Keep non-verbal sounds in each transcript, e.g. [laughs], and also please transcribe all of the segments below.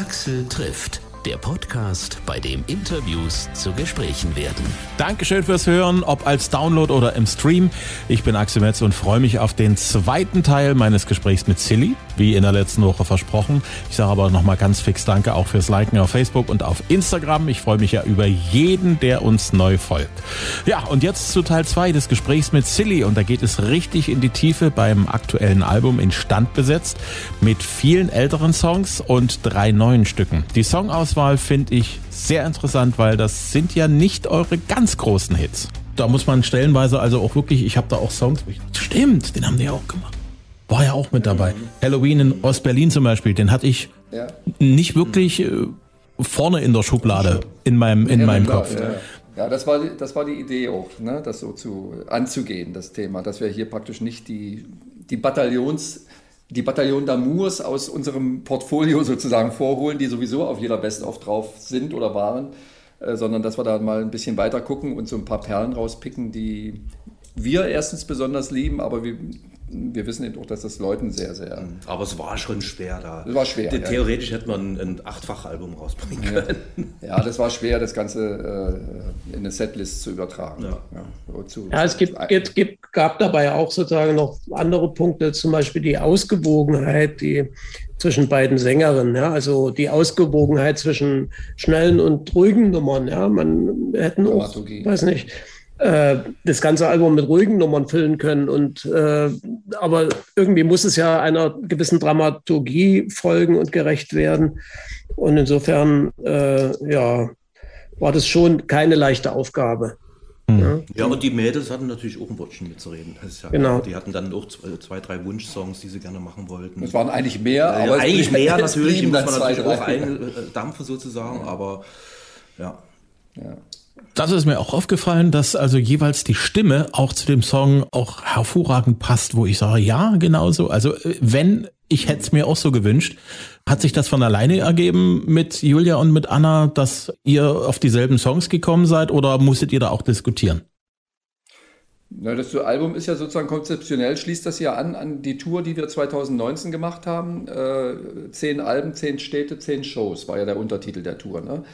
Axel trifft der Podcast, bei dem Interviews zu Gesprächen werden. Dankeschön fürs Hören, ob als Download oder im Stream. Ich bin Axel Metz und freue mich auf den zweiten Teil meines Gesprächs mit Silly, wie in der letzten Woche versprochen. Ich sage aber nochmal ganz fix Danke auch fürs Liken auf Facebook und auf Instagram. Ich freue mich ja über jeden, der uns neu folgt. Ja, und jetzt zu Teil 2 des Gesprächs mit Silly und da geht es richtig in die Tiefe beim aktuellen Album in Stand besetzt mit vielen älteren Songs und drei neuen Stücken. Die Songauswahl Auswahl finde ich sehr interessant, weil das sind ja nicht eure ganz großen Hits. Da muss man stellenweise also auch wirklich, ich habe da auch Songs, stimmt, den haben die auch gemacht. War ja auch mit dabei. Mhm. Halloween in Ostberlin zum Beispiel, den hatte ich ja. nicht wirklich äh, vorne in der Schublade in meinem, in ja, meinem klar, Kopf. Ja. Ja, das war, das war die Idee auch, ne, das so zu anzugehen, das Thema, dass wir hier praktisch nicht die, die Bataillons die Bataillon d'Amours aus unserem Portfolio sozusagen vorholen, die sowieso auf jeder Best-of drauf sind oder waren, äh, sondern dass wir da mal ein bisschen weiter gucken und so ein paar Perlen rauspicken, die wir erstens besonders lieben, aber wir wir wissen eben auch, dass das Leuten sehr, sehr. Mhm. Aber es war schon schwer da. Es war schwer. Theoretisch ja. hätte man ein Achtfach-Album rausbringen können. Ja. ja. das war schwer, das Ganze äh, in eine Setlist zu übertragen. Ja, ja, zu, ja es gibt, es gibt, gab dabei auch sozusagen noch andere Punkte, zum Beispiel die Ausgewogenheit, die zwischen beiden Sängerinnen, ja, also die Ausgewogenheit zwischen schnellen und ruhigen Nummern, ja, man hätten auch, weiß nicht, äh, das ganze Album mit ruhigen Nummern füllen können. Und äh, aber irgendwie muss es ja einer gewissen Dramaturgie folgen und gerecht werden. Und insofern, äh, ja, war das schon keine leichte Aufgabe. Mhm. Ja. ja, und die Mädels hatten natürlich auch ein Wörtchen mitzureden. Ja, genau. Die hatten dann auch zwei, drei Wunschsongs, die sie gerne machen wollten. Es waren eigentlich mehr, aber ja, eigentlich mehr [laughs] natürlich, muss man natürlich auch eindampfen sozusagen, aber ja. ja. Das ist mir auch aufgefallen, dass also jeweils die Stimme auch zu dem Song auch hervorragend passt, wo ich sage, ja, genauso. Also äh, wenn, ich hätte es mir auch so gewünscht, hat sich das von alleine ergeben mit Julia und mit Anna, dass ihr auf dieselben Songs gekommen seid oder musstet ihr da auch diskutieren? Na, das Album ist ja sozusagen konzeptionell, schließt das ja an an die Tour, die wir 2019 gemacht haben. Äh, zehn Alben, zehn Städte, zehn Shows war ja der Untertitel der Tour. Ne?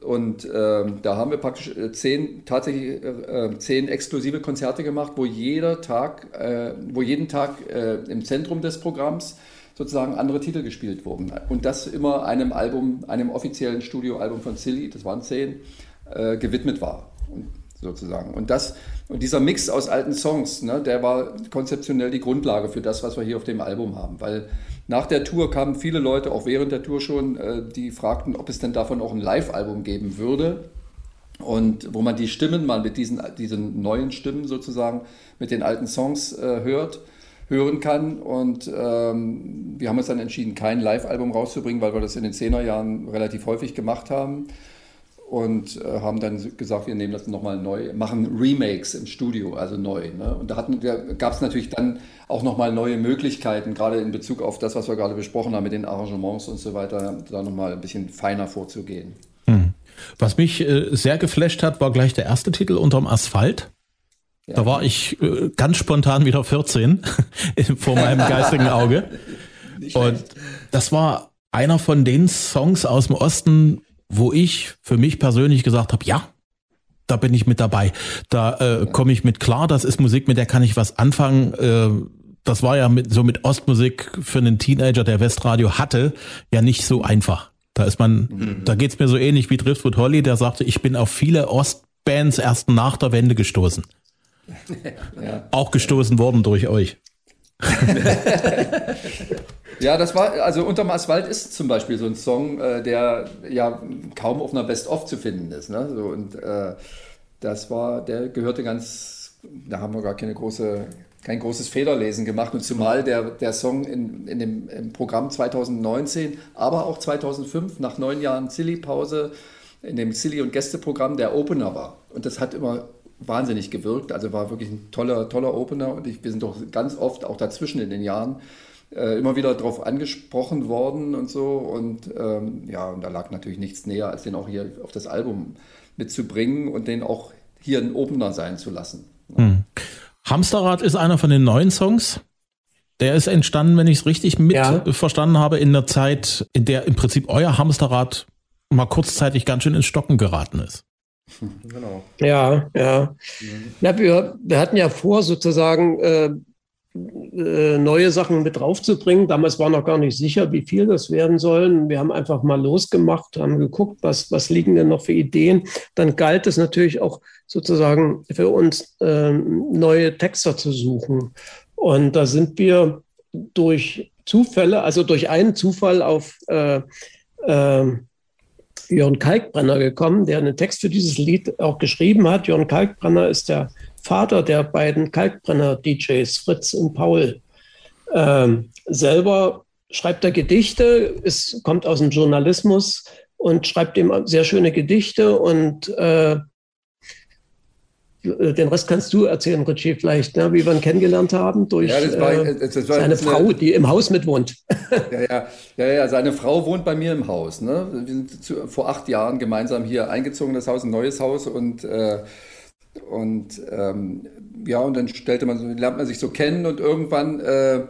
Und ähm, da haben wir praktisch äh, zehn, tatsächlich äh, äh, zehn exklusive Konzerte gemacht, wo jeder Tag, äh, wo jeden Tag äh, im Zentrum des Programms sozusagen andere Titel gespielt wurden. Und das immer einem Album, einem offiziellen Studioalbum von Silly, das waren zehn, äh, gewidmet war. Und, sozusagen. Und das, und dieser Mix aus alten Songs, ne, der war konzeptionell die Grundlage für das, was wir hier auf dem Album haben. Weil nach der Tour kamen viele Leute, auch während der Tour schon, äh, die fragten, ob es denn davon auch ein Live-Album geben würde. Und wo man die Stimmen mal mit diesen, diesen neuen Stimmen sozusagen, mit den alten Songs äh, hört, hören kann. Und ähm, wir haben uns dann entschieden, kein Live-Album rauszubringen, weil wir das in den 10er Jahren relativ häufig gemacht haben und äh, haben dann gesagt, wir nehmen das nochmal neu, machen Remakes im Studio, also neu. Ne? Und da, da gab es natürlich dann auch nochmal neue Möglichkeiten, gerade in Bezug auf das, was wir gerade besprochen haben mit den Arrangements und so weiter, da nochmal ein bisschen feiner vorzugehen. Hm. Was mich äh, sehr geflasht hat, war gleich der erste Titel unterm Asphalt. Ja. Da war ich äh, ganz spontan wieder 14 [laughs] vor meinem geistigen Auge. [laughs] Und das war einer von den Songs aus dem Osten, wo ich für mich persönlich gesagt habe, ja, da bin ich mit dabei. Da äh, komme ich mit klar, das ist Musik, mit der kann ich was anfangen. Äh, das war ja mit, so mit Ostmusik für einen Teenager, der Westradio hatte, ja nicht so einfach. Da ist man, mhm. da geht's mir so ähnlich wie Driftwood Holly, der sagte, ich bin auf viele Ostbands erst nach der Wende gestoßen. [laughs] Ja. Auch gestoßen worden durch euch. [laughs] Ja, das war, also Unterm Asphalt ist zum Beispiel so ein Song, äh, der ja kaum auf einer Best-of zu finden ist. Ne? So, und äh, das war, der gehörte ganz, da haben wir gar keine große, kein großes Federlesen gemacht. Und zumal der, der Song in, in dem im Programm 2019, aber auch 2005, nach neun Jahren Silly-Pause, in dem Silly- und Gästeprogramm der Opener war. Und das hat immer wahnsinnig gewirkt. Also war wirklich ein toller, toller Opener. Und ich, wir sind doch ganz oft auch dazwischen in den Jahren äh, immer wieder darauf angesprochen worden und so. Und ähm, ja, und da lag natürlich nichts näher, als den auch hier auf das Album mitzubringen und den auch hier ein Opener sein zu lassen. Hm. Hamsterrad ist einer von den neuen Songs. Der ist entstanden, wenn ich es richtig mit ja. verstanden habe, in der Zeit, in der im Prinzip euer Hamsterrad mal kurzzeitig ganz schön ins Stocken geraten ist. [laughs] Genau. Ja, ja. ja wir, wir hatten ja vor, sozusagen äh, äh, neue Sachen mit draufzubringen. Damals war noch gar nicht sicher, wie viel das werden sollen. Wir haben einfach mal losgemacht, haben geguckt, was, was liegen denn noch für Ideen. Dann galt es natürlich auch sozusagen für uns äh, neue Texter zu suchen. Und da sind wir durch Zufälle, also durch einen Zufall auf äh, äh, Jörn Kalkbrenner gekommen, der einen Text für dieses Lied auch geschrieben hat. Jörn Kalkbrenner ist der Vater der beiden Kalkbrenner-DJs, Fritz und Paul. Ähm, selber schreibt er Gedichte, es kommt aus dem Journalismus und schreibt ihm sehr schöne Gedichte und äh, den Rest kannst du erzählen, Richie, vielleicht, ne, wie wir ihn kennengelernt haben durch ja, das war, äh, das war seine Frau, die im Haus mitwohnt. [laughs] Ja, ja, ja, ja, seine Frau wohnt bei mir im Haus. Ne? Wir sind zu, vor acht Jahren gemeinsam hier eingezogen, das Haus, ein neues Haus und äh, und ähm, ja, und dann stellte man, lernt man sich so kennen und irgendwann äh,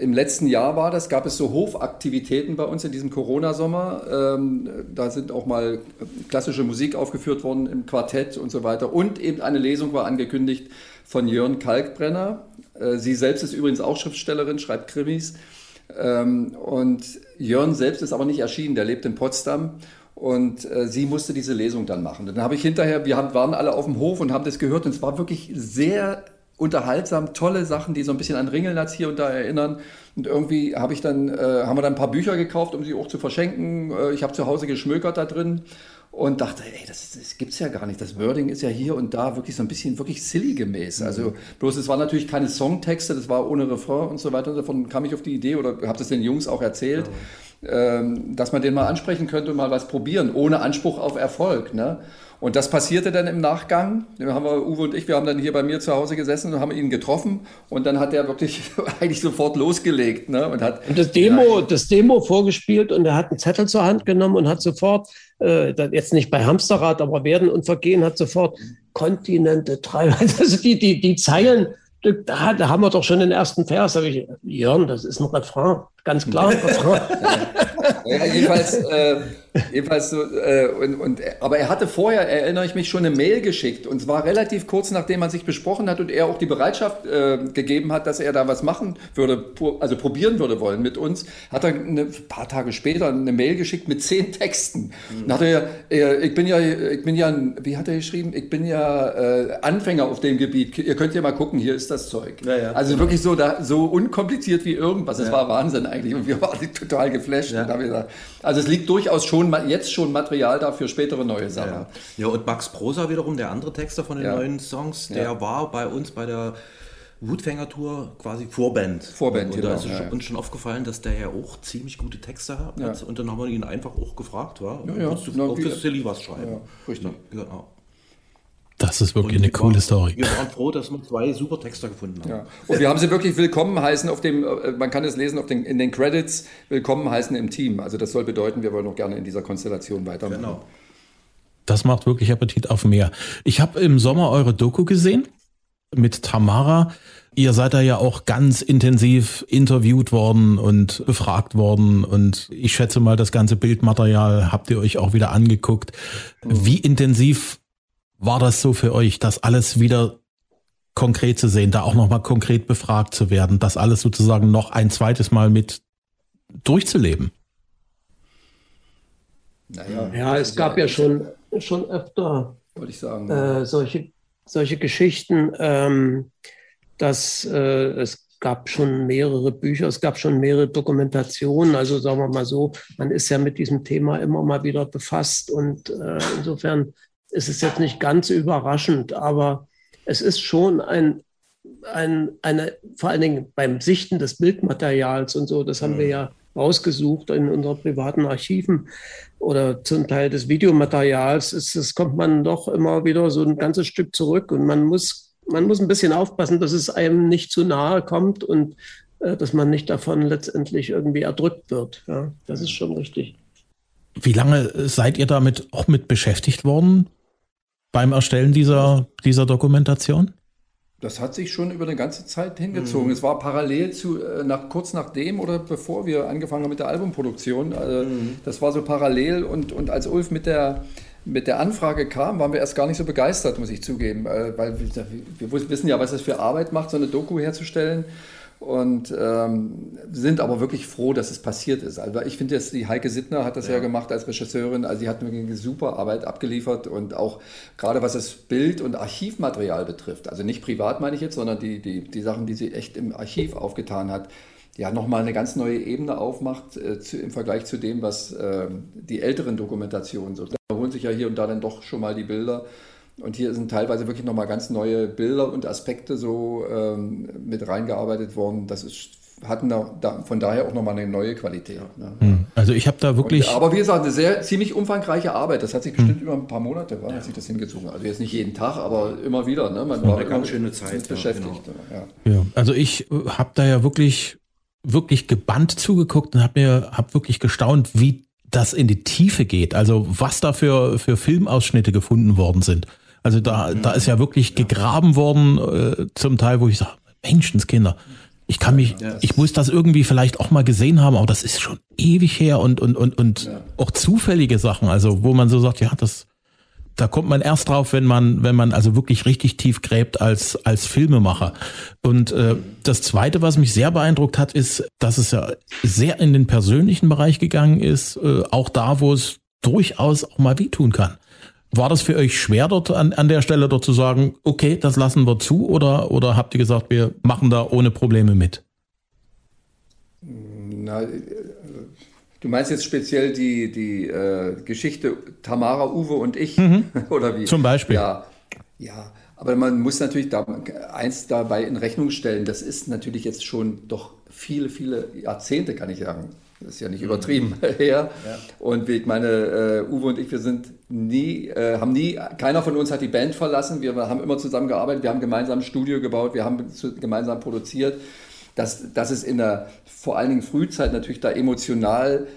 im letzten Jahr war das, gab es so Hofaktivitäten bei uns in diesem Corona-Sommer. Ähm, da sind auch mal klassische Musik aufgeführt worden im Quartett und so weiter. Und eben eine Lesung war angekündigt von Jörn Kalkbrenner. Äh, sie selbst ist übrigens auch Schriftstellerin, schreibt Krimis. Ähm, und Jörn selbst ist aber nicht erschienen, der lebt in Potsdam. Und äh, sie musste diese Lesung dann machen. Dann habe ich hinterher, wir haben, waren alle auf dem Hof und haben das gehört und es war wirklich sehr unterhaltsam, tolle Sachen, die so ein bisschen an Ringelnatz hier und da erinnern. Und irgendwie habe ich dann, äh, haben wir dann ein paar Bücher gekauft, um sie auch zu verschenken. Äh, ich habe zu Hause geschmökert da drin und dachte, ey, das, das gibt's ja gar nicht. Das Wording ist ja hier und da wirklich so ein bisschen wirklich silly gemäß. Also mhm. bloß es waren natürlich keine Songtexte, das war ohne Refrain und so weiter. Davon kam ich auf die Idee oder habe das den Jungs auch erzählt. Mhm dass man den mal ansprechen könnte und mal was probieren, ohne Anspruch auf Erfolg. Ne? Und das passierte dann im Nachgang. Da haben wir, Uwe und ich, wir haben dann hier bei mir zu Hause gesessen und haben ihn getroffen und dann hat er wirklich [laughs] eigentlich sofort losgelegt. Ne? Und, hat, und das, Demo, ja, das Demo vorgespielt und er hat einen Zettel zur Hand genommen und hat sofort, äh, jetzt nicht bei Hamsterrad, aber Werden und Vergehen, hat sofort Kontinente, drei, [laughs] also die, die, die Zeilen da, da haben wir doch schon den ersten Vers. Da ich, Jörn, das ist ein Refrain, ganz klar. [laughs] [laughs] Ja, jedenfalls, äh, jedenfalls so, äh, und, und, aber er hatte vorher, erinnere ich mich, schon eine Mail geschickt und zwar relativ kurz nachdem man sich besprochen hat und er auch die Bereitschaft äh, gegeben hat, dass er da was machen würde, also probieren würde wollen mit uns, hat er ein paar Tage später eine Mail geschickt mit zehn Texten. Mhm. Hat er, äh, ich bin ja, ich bin ja, wie hat er geschrieben? Ich bin ja äh, Anfänger auf dem Gebiet. Ihr könnt ja mal gucken, hier ist das Zeug. Ja, ja, also wirklich so, da, so unkompliziert wie irgendwas. Das ja. war Wahnsinn eigentlich und wir waren total geflasht. Ja. Also es liegt durchaus schon jetzt schon Material da für spätere neue Sachen. Ja, ja. und Max Prosa wiederum, der andere Texter von den neuen Songs, der war bei uns bei der Wutfänger-Tour quasi Vorband. Vorband, Und da ist ja, uns schon aufgefallen, dass der ja auch ziemlich gute Texte hat. Ja. Und dann haben wir ihn einfach auch gefragt, war, ja, ja. du auch für Silly was schreiben? Ja, richtig. Genau. Das ist wirklich eine coole waren, Story. Wir waren froh, dass wir zwei super Texter gefunden haben. Ja. Und wir haben sie wirklich willkommen heißen auf dem, äh, man kann es lesen auf den, in den Credits, willkommen heißen im Team. Also das soll bedeuten, wir wollen auch gerne in dieser Konstellation weitermachen. Genau. Das macht wirklich Appetit auf mehr. Ich habe im Sommer eure Doku gesehen mit Tamara. Ihr seid da ja auch ganz intensiv interviewt worden und befragt worden und ich schätze mal, das ganze Bildmaterial habt ihr euch auch wieder angeguckt. Mhm. Wie intensiv war das so für euch, das alles wieder konkret zu sehen, da auch nochmal konkret befragt zu werden, das alles sozusagen noch ein zweites Mal mit durchzuleben? Naja, ja, es gab ja schon, schon öfter wollte ich sagen, äh, solche, solche Geschichten, ähm, dass äh, es gab schon mehrere Bücher, es gab schon mehrere Dokumentationen. Also sagen wir mal so, man ist ja mit diesem Thema immer mal wieder befasst und äh, insofern ist es jetzt nicht ganz überraschend, aber es ist schon ein, ein, eine, vor allen Dingen beim Sichten des Bildmaterials und so, das haben wir mhm. ja rausgesucht in unseren privaten Archiven oder zum Teil des Videomaterials, ist, es kommt man doch immer wieder so ein ganzes Stück zurück und man muss, man muss ein bisschen aufpassen, dass es einem nicht zu nahe kommt und äh, dass man nicht davon letztendlich irgendwie erdrückt wird. Ja, das ist schon richtig. Wie lange seid ihr damit auch mit beschäftigt worden? Beim Erstellen dieser, dieser Dokumentation? Das hat sich schon über eine ganze Zeit hingezogen. Mhm. Es war parallel zu, äh, nach, kurz nachdem oder bevor wir angefangen haben mit der Albumproduktion. Also mhm. Das war so parallel und, und als Ulf mit der, mit der Anfrage kam, waren wir erst gar nicht so begeistert, muss ich zugeben. Äh, weil wir, wir wissen ja, was das für Arbeit macht, so eine Doku herzustellen und ähm, sind aber wirklich froh, dass es passiert ist. Also ich finde jetzt, die Heike Sittner hat das ja. ja, gemacht als Regisseurin, also sie hat eine super Arbeit abgeliefert und auch gerade was das Bild- und Archivmaterial betrifft, also nicht privat meine ich jetzt, sondern die, die, die Sachen, die sie echt im Archiv aufgetan hat, ja nochmal eine ganz neue Ebene aufmacht äh, zu, im Vergleich zu dem, was äh, die älteren Dokumentationen so. Da holen sich ja hier und da dann doch schon mal die Bilder und hier sind teilweise wirklich nochmal ganz neue Bilder und Aspekte so ähm, mit reingearbeitet worden. Das ist, hatten da, da von daher auch nochmal eine neue Qualität. Ne? Hm. Also ich habe da wirklich. Und, aber wie gesagt, eine sehr ziemlich umfangreiche Arbeit. Das hat sich bestimmt hm. über ein paar Monate war, ja. hat sich das hingezogen. Also jetzt nicht jeden Tag, aber immer wieder. Ne? Man war eine ganz schöne Zeit beschäftigt. Genau. Ja. ja. also ich äh, habe da ja wirklich wirklich gebannt zugeguckt und habe mir hab wirklich gestaunt, wie das in die Tiefe geht. Also was da für, für Filmausschnitte gefunden worden sind. Also da, da ist ja wirklich gegraben worden, äh, zum Teil, wo ich sage, Menschenskinder. Ich kann mich, ich muss das irgendwie vielleicht auch mal gesehen haben, aber das ist schon ewig her und, und, und, und ja. auch zufällige Sachen, also wo man so sagt, ja, das, da kommt man erst drauf, wenn man, wenn man also wirklich richtig tief gräbt als, als Filmemacher. Und äh, das zweite, was mich sehr beeindruckt hat, ist, dass es ja sehr in den persönlichen Bereich gegangen ist, äh, auch da, wo es durchaus auch mal wehtun kann. War das für euch schwer dort an, an der Stelle dort zu sagen, okay, das lassen wir zu oder, oder habt ihr gesagt, wir machen da ohne Probleme mit? Na, du meinst jetzt speziell die, die äh, Geschichte Tamara, Uwe und ich mhm. [laughs] oder wie? Zum Beispiel. Ja, ja. Aber man muss natürlich da, eins dabei in Rechnung stellen, das ist natürlich jetzt schon doch viele, viele Jahrzehnte, kann ich sagen, das ist ja nicht übertrieben mhm. [laughs] her. Ja. Und ich meine, äh, Uwe und ich, wir sind nie, äh, haben nie, keiner von uns hat die Band verlassen. Wir haben immer zusammen gearbeitet, wir haben gemeinsam ein Studio gebaut, wir haben gemeinsam produziert. Dass, dass es in der vor allen Dingen Frühzeit natürlich da emotional,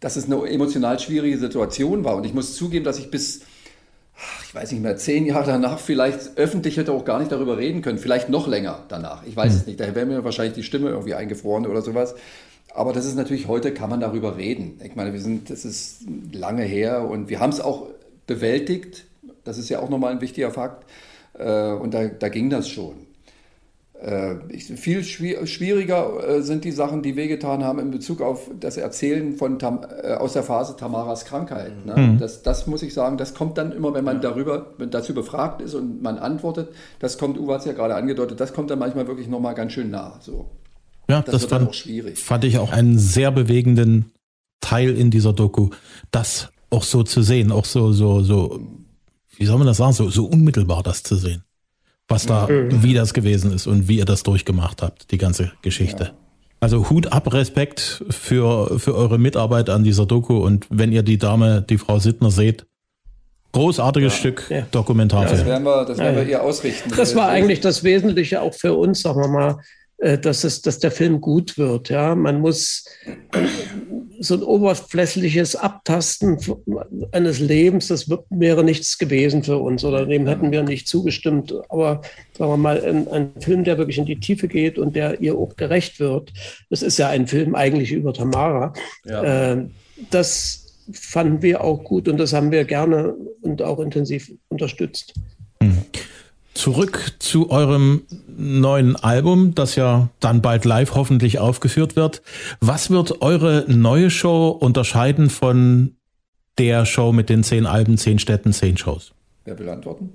dass es eine emotional schwierige Situation war. Und ich muss zugeben, dass ich bis, ich weiß nicht mehr, zehn Jahre danach vielleicht öffentlich hätte auch gar nicht darüber reden können. Vielleicht noch länger danach. Ich weiß mhm. es nicht. Daher wäre mir wahrscheinlich die Stimme irgendwie eingefroren oder sowas. Aber das ist natürlich, heute kann man darüber reden. Ich meine, wir sind, das ist lange her und wir haben es auch bewältigt. Das ist ja auch nochmal ein wichtiger Fakt. Äh, und da, da ging das schon. Äh, viel schwieriger äh, sind die Sachen, die wehgetan haben in Bezug auf das Erzählen von Tam, aus der Phase Tamaras Krankheit. Ne? Mhm. Das, das, muss ich sagen, das kommt dann immer, wenn man darüber dazu befragt ist und man antwortet. Das kommt, Uwe hat es ja gerade angedeutet, das kommt dann manchmal wirklich nochmal ganz schön nah. So. Ja, das, das fand, fand ich auch einen sehr bewegenden Teil in dieser Doku, das auch so zu sehen, auch so, so, so, wie soll man das sagen, so, so unmittelbar das zu sehen. Was da, mhm. wie das gewesen ist und wie ihr das durchgemacht habt, die ganze Geschichte. Ja. Also Hut ab, Respekt für, für eure Mitarbeit an dieser Doku und wenn ihr die Dame, die Frau Sittner seht, großartiges ja. Stück ja. Dokumentarfilm. das werden wir, das werden wir ihr ausrichten. Das war eigentlich das Wesentliche auch für uns, sagen wir mal, dass, es, dass der Film gut wird. Ja? Man muss so ein oberflächliches Abtasten eines Lebens, das wäre nichts gewesen für uns oder dem hätten wir nicht zugestimmt. Aber sagen wir mal, ein, ein, Film, der wirklich in die Tiefe geht und der ihr auch gerecht wird, das ist ja ein Film eigentlich über Tamara. Ja. Äh, das fanden wir auch gut und das haben wir gerne und auch intensiv unterstützt. Mhm. Zurück zu eurem neuen Album, das ja dann bald live hoffentlich aufgeführt wird. Was wird eure neue Show unterscheiden von der Show mit den zehn Alben, zehn Städten, zehn Shows? Wer will antworten?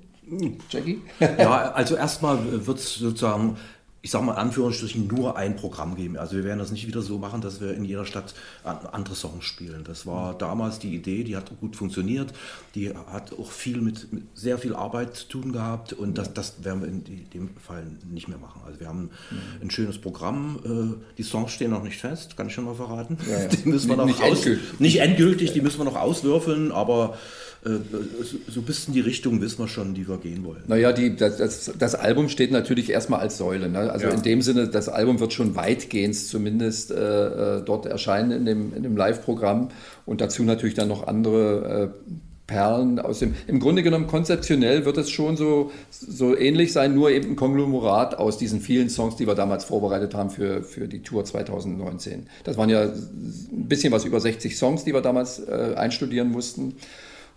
Jackie? ja, also erstmal wird es sozusagen ich sage mal in Anführungsstrichen, nur ein Programm geben. Also wir werden das nicht wieder so machen, dass wir in jeder Stadt andere Songs spielen. Das war damals die Idee, die hat gut funktioniert, die hat auch viel mit, mit sehr viel Arbeit zu tun gehabt und das, das werden wir in dem Fall nicht mehr machen. Also wir haben mhm. ein schönes Programm, äh, die Songs stehen noch nicht fest, kann ich schon mal verraten. Ja, ja. [laughs] Die müssen wir noch nicht, aus, endgültig. nicht endgültig, die müssen wir noch auswürfeln, aber so ein bisschen die Richtung wissen wir schon, die wir gehen wollen. Naja, die, das, das Album steht natürlich erstmal als Säule. Ne? Also ja. in dem Sinne, das Album wird schon weitgehend zumindest äh, äh, dort erscheinen in dem, in dem Live-Programm und dazu natürlich dann noch andere äh, Perlen aus dem. Im Grunde genommen konzeptionell wird es schon so, so ähnlich sein, nur eben ein Konglomerat aus diesen vielen Songs, die wir damals vorbereitet haben für, für die Tour 2019. Das waren ja ein bisschen was über 60 Songs, die wir damals äh, einstudieren mussten.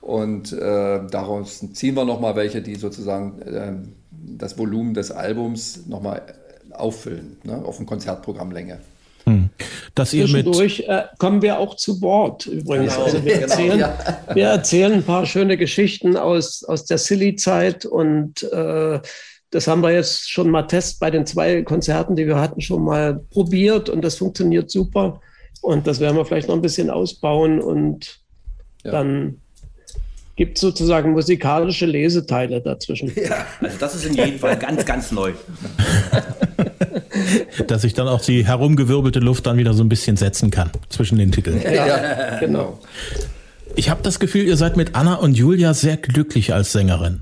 Und äh, daraus ziehen wir nochmal welche, die sozusagen äh, das Volumen des Albums nochmal auffüllen, ne, auf ein Konzertprogrammlänge. Hm. Dass ihr Zwischendurch mit äh, kommen wir auch zu Wort übrigens. Genau, also wir, genau, erzählen, ja. wir erzählen ein paar schöne Geschichten aus, aus der Silly-Zeit und äh, das haben wir jetzt schon mal test bei den zwei Konzerten, die wir hatten, schon mal probiert und das funktioniert super. Und das werden wir vielleicht noch ein bisschen ausbauen und ja. dann gibt es sozusagen musikalische Leseteile dazwischen. [laughs] Ja, also das ist in jedem Fall ganz, ganz neu. [laughs] Dass sich dann auch die herumgewirbelte Luft dann wieder so ein bisschen setzen kann zwischen den Titeln. Ja, ja genau. Ich habe das Gefühl, ihr seid mit Anna und Julia sehr glücklich als Sängerin.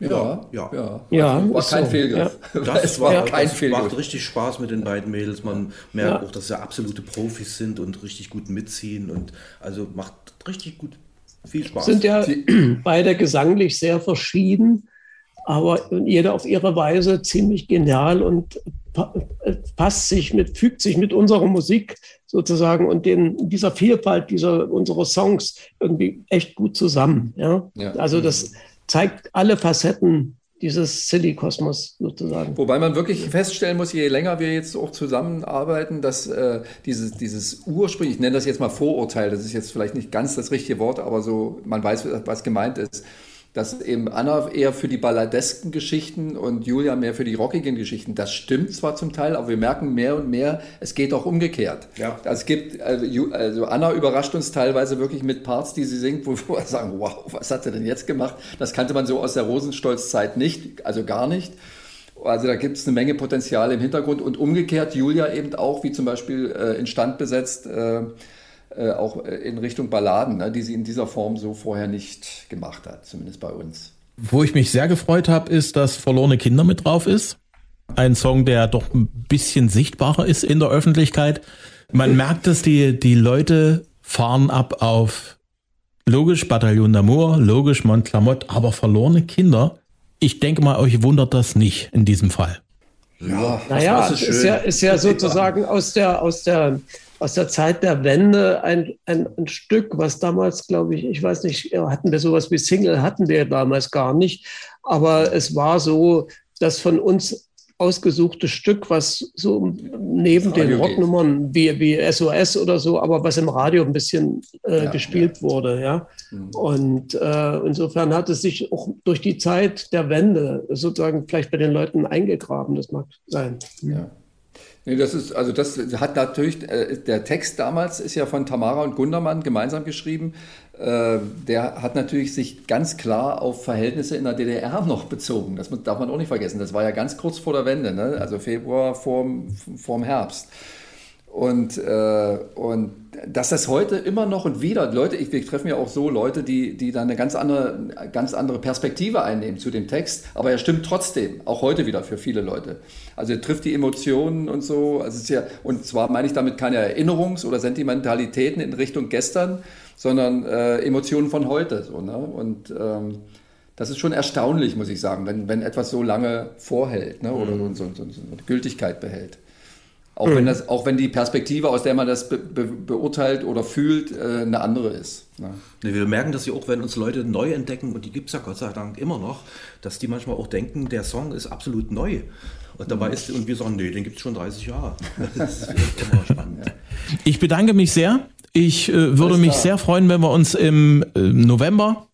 Ja, ja, ja. ja war kein so. Fehlgriff. Ja. [laughs] Das es war ja. kein das Fehlgriff. macht richtig Spaß mit den beiden Mädels. Man merkt auch, dass sie absolute Profis sind und richtig gut mitziehen und also macht richtig gut viel Spaß. Sind ja [clears throat] beide gesanglich sehr verschieden, aber jeder auf ihre Weise ziemlich genial und passt sich mit, fügt sich mit unserer Musik sozusagen und den, dieser Vielfalt dieser unserer Songs irgendwie echt gut zusammen. Ja? ja. Also das zeigt alle Facetten dieses Silly-Kosmos sozusagen. Wobei man wirklich feststellen muss, je länger wir jetzt auch zusammenarbeiten, dass äh, dieses, dieses ursprünglich, ich nenne das jetzt mal Vorurteil, das ist jetzt vielleicht nicht ganz das richtige Wort, aber so, man weiß, was gemeint ist dass eben Anna eher für die balladesken Geschichten und Julia mehr für die rockigen Geschichten. Das stimmt zwar zum Teil, aber wir merken mehr und mehr, es geht auch umgekehrt. Ja. Es gibt, also, also Anna überrascht uns teilweise wirklich mit Parts, die sie singt, wo wir [laughs] sagen, wow, was hat sie denn jetzt gemacht? Das kannte man so aus der Rosenstolz-Zeit nicht, also gar nicht. Also da gibt es eine Menge Potenzial im Hintergrund und umgekehrt Julia eben auch, wie zum Beispiel äh, instand besetzt, äh, äh, auch äh, in Richtung Balladen, ne, die sie in dieser Form so vorher nicht gemacht hat, zumindest bei uns. Wo ich mich sehr gefreut habe, ist, dass Verlorene Kinder mit drauf ist. Ein Song, der doch ein bisschen sichtbarer ist in der Öffentlichkeit. Man merkt, dass die, die Leute fahren ab auf logisch Bataillon d'Amour, logisch Montclamotte, aber verlorene Kinder. Ich denke mal, euch wundert das nicht in diesem Fall. Ja, naja, ist, ist, ja, ist ja sozusagen aus der, aus der aus der Zeit der Wende ein, ein, ein Stück, was damals, glaube ich, ich weiß nicht, hatten wir sowas wie Single, hatten wir damals gar nicht, aber es war so, dass von uns ausgesuchte Stück, was so neben den Rocknummern wie, wie SOS oder so, aber was im Radio ein bisschen äh, ja, gespielt ja. wurde. Ja? Mhm. Und äh, insofern hat es sich auch durch die Zeit der Wende sozusagen vielleicht bei den Leuten eingegraben, das mag sein. Ja. Nee, das ist, also das hat natürlich, äh, der Text damals ist ja von Tamara und Gundermann gemeinsam geschrieben. Äh, der hat natürlich sich ganz klar auf Verhältnisse in der DDR noch bezogen. Das darf man auch nicht vergessen. Das war ja ganz kurz vor der Wende, ne? also Februar vorm, vorm Herbst. Und, äh, und dass das heute immer noch und wieder, Leute, ich, wir treffen ja auch so Leute, die, die dann eine ganz andere, ganz andere Perspektive einnehmen zu dem Text, aber er stimmt trotzdem, auch heute wieder für viele Leute. Also er trifft die Emotionen und so, also es ist ja, und zwar meine ich damit keine Erinnerungs- oder Sentimentalitäten in Richtung gestern, sondern äh, Emotionen von heute. So, ne? Und ähm, das ist schon erstaunlich, muss ich sagen, wenn, wenn etwas so lange vorhält ne? oder mhm. so, so, so, so eine Gültigkeit behält. Auch, mhm. wenn das, auch wenn die Perspektive, aus der man das be be beurteilt oder fühlt, äh, eine andere ist. Ne? Wir merken das ja auch, wenn uns Leute neu entdecken, und die gibt es ja Gott sei Dank immer noch, dass die manchmal auch denken, der Song ist absolut neu. Und dabei mhm. ist, und wir sagen, nee, den gibt es schon 30 Jahre. [laughs] Das ist immer spannend. Ich bedanke mich sehr. Ich äh, würde mich sehr freuen, wenn wir uns im äh, November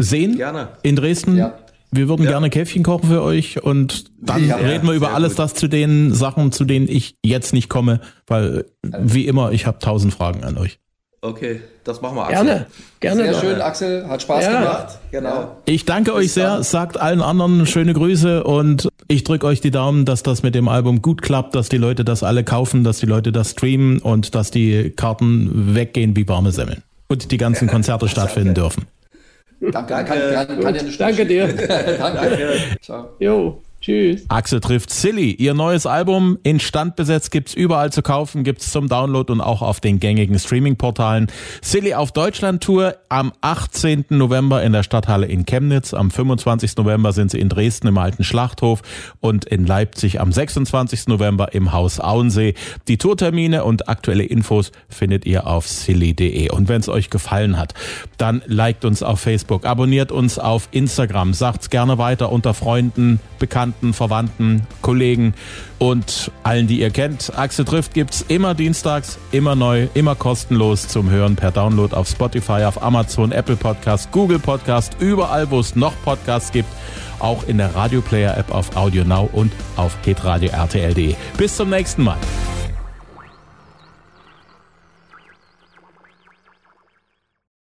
sehen. Gerne. In Dresden. Ja. Wir würden ja. gerne Käffchen kochen für euch und dann ja, reden wir über alles gut. das zu den Sachen, zu denen ich jetzt nicht komme, weil wie immer, ich habe tausend Fragen an euch. Okay, das machen wir, Axel. Gerne, gerne. Sehr schön, Axel, hat Spaß ja. gemacht. Genau. Ich danke Bis euch sehr, dann. sagt allen anderen schöne Grüße und ich drücke euch die Daumen, dass das mit dem Album gut klappt, dass die Leute das alle kaufen, dass die Leute das streamen und dass die Karten weggehen wie warme Semmeln und die ganzen Konzerte stattfinden dürfen. Danke, kann, kann, kann ja Danke dir. [laughs] Danke. Ciao. Jo. Tschüss. Axel trifft Silly. Ihr neues Album in Standbesetzt gibt's überall zu kaufen, gibt's zum Download und auch auf den gängigen Streaming-Portalen. Silly auf Deutschland-Tour am 18. November in der Stadthalle in Chemnitz. Am 25. November sind sie in Dresden im Alten Schlachthof und in Leipzig am 26. November im Haus Auensee. Die Tourtermine und aktuelle Infos findet ihr auf silly.de. Und wenn es euch gefallen hat, dann liked uns auf Facebook, abonniert uns auf Instagram, sagt's gerne weiter unter Freunden, Bekannten, Bekannten, Verwandten, Kollegen und allen, die ihr kennt. Axel trifft gibt's immer dienstags, immer neu, immer kostenlos zum Hören per Download auf Spotify, auf Amazon, Apple Podcast, Google Podcast, überall, wo es noch Podcasts gibt, auch in der Radio Player App auf Audio Now und auf hitradio RTL.de. Bis zum nächsten Mal.